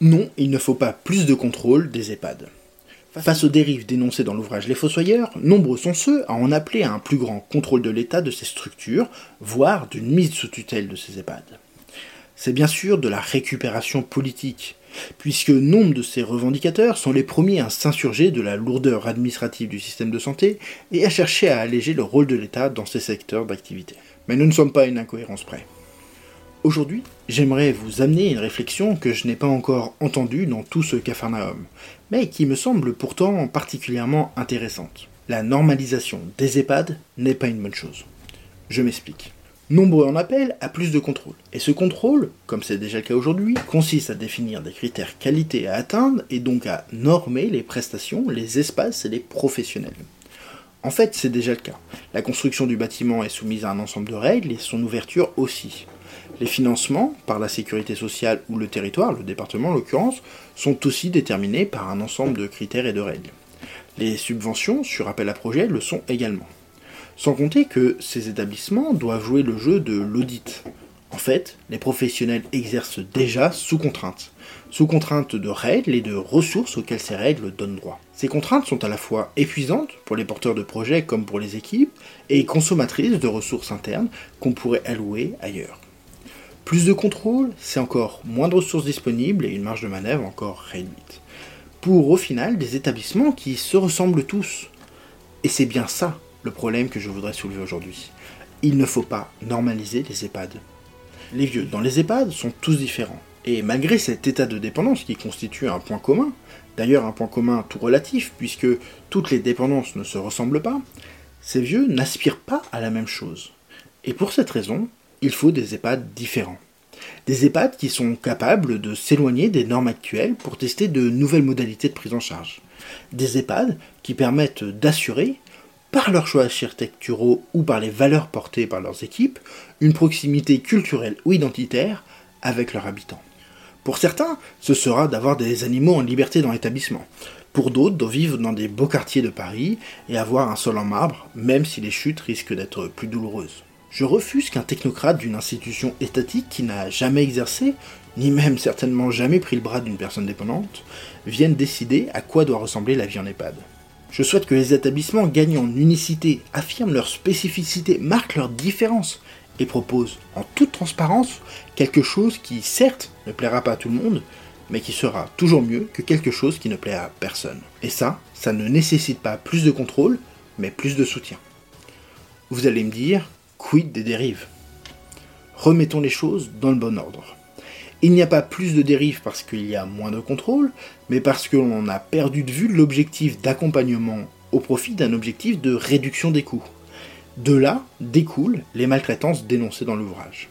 Non, il ne faut pas plus de contrôle des EHPAD. Face aux dérives dénoncées dans l'ouvrage Les Fossoyeurs, nombreux sont ceux à en appeler à un plus grand contrôle de l'État de ces structures, voire d'une mise sous tutelle de ces EHPAD. C'est bien sûr de la récupération politique, puisque nombre de ces revendicateurs sont les premiers à s'insurger de la lourdeur administrative du système de santé et à chercher à alléger le rôle de l'État dans ces secteurs d'activité. Mais nous ne sommes pas à une incohérence près. Aujourd'hui, j'aimerais vous amener une réflexion que je n'ai pas encore entendue dans tout ce cafarnaum, mais qui me semble pourtant particulièrement intéressante. La normalisation des EHPAD n'est pas une bonne chose. Je m'explique. Nombreux en appellent à plus de contrôle. Et ce contrôle, comme c'est déjà le cas aujourd'hui, consiste à définir des critères qualité à atteindre et donc à normer les prestations, les espaces et les professionnels. En fait, c'est déjà le cas. La construction du bâtiment est soumise à un ensemble de règles et son ouverture aussi. Les financements, par la sécurité sociale ou le territoire, le département en l'occurrence, sont aussi déterminés par un ensemble de critères et de règles. Les subventions sur appel à projet le sont également. Sans compter que ces établissements doivent jouer le jeu de l'audit. En fait, les professionnels exercent déjà sous contrainte. Sous contrainte de règles et de ressources auxquelles ces règles donnent droit. Ces contraintes sont à la fois épuisantes pour les porteurs de projets comme pour les équipes et consommatrices de ressources internes qu'on pourrait allouer ailleurs. Plus de contrôle, c'est encore moins de ressources disponibles et une marge de manœuvre encore réduite. Pour au final des établissements qui se ressemblent tous. Et c'est bien ça le problème que je voudrais soulever aujourd'hui. Il ne faut pas normaliser les EHPAD. Les vieux dans les EHPAD sont tous différents. Et malgré cet état de dépendance qui constitue un point commun, d'ailleurs un point commun tout relatif puisque toutes les dépendances ne se ressemblent pas, ces vieux n'aspirent pas à la même chose. Et pour cette raison, il faut des EHPAD différents. Des EHPAD qui sont capables de s'éloigner des normes actuelles pour tester de nouvelles modalités de prise en charge. Des EHPAD qui permettent d'assurer, par leurs choix architecturaux ou par les valeurs portées par leurs équipes, une proximité culturelle ou identitaire avec leurs habitants. Pour certains, ce sera d'avoir des animaux en liberté dans l'établissement. Pour d'autres, de vivre dans des beaux quartiers de Paris et avoir un sol en marbre, même si les chutes risquent d'être plus douloureuses. Je refuse qu'un technocrate d'une institution étatique qui n'a jamais exercé, ni même certainement jamais pris le bras d'une personne dépendante, vienne décider à quoi doit ressembler la vie en EHPAD. Je souhaite que les établissements gagnent en unicité, affirment leur spécificité, marquent leur différence et proposent en toute transparence quelque chose qui certes ne plaira pas à tout le monde, mais qui sera toujours mieux que quelque chose qui ne plaira à personne. Et ça, ça ne nécessite pas plus de contrôle, mais plus de soutien. Vous allez me dire, Quid des dérives? Remettons les choses dans le bon ordre. Il n'y a pas plus de dérives parce qu'il y a moins de contrôle, mais parce que l'on a perdu de vue l'objectif d'accompagnement au profit d'un objectif de réduction des coûts. De là découlent les maltraitances dénoncées dans l'ouvrage.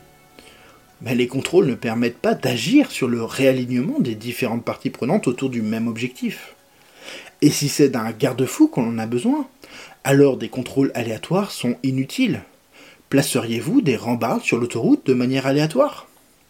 Mais les contrôles ne permettent pas d'agir sur le réalignement des différentes parties prenantes autour du même objectif. Et si c'est d'un garde-fou qu'on en a besoin, alors des contrôles aléatoires sont inutiles placeriez-vous des rambardes sur l'autoroute de manière aléatoire?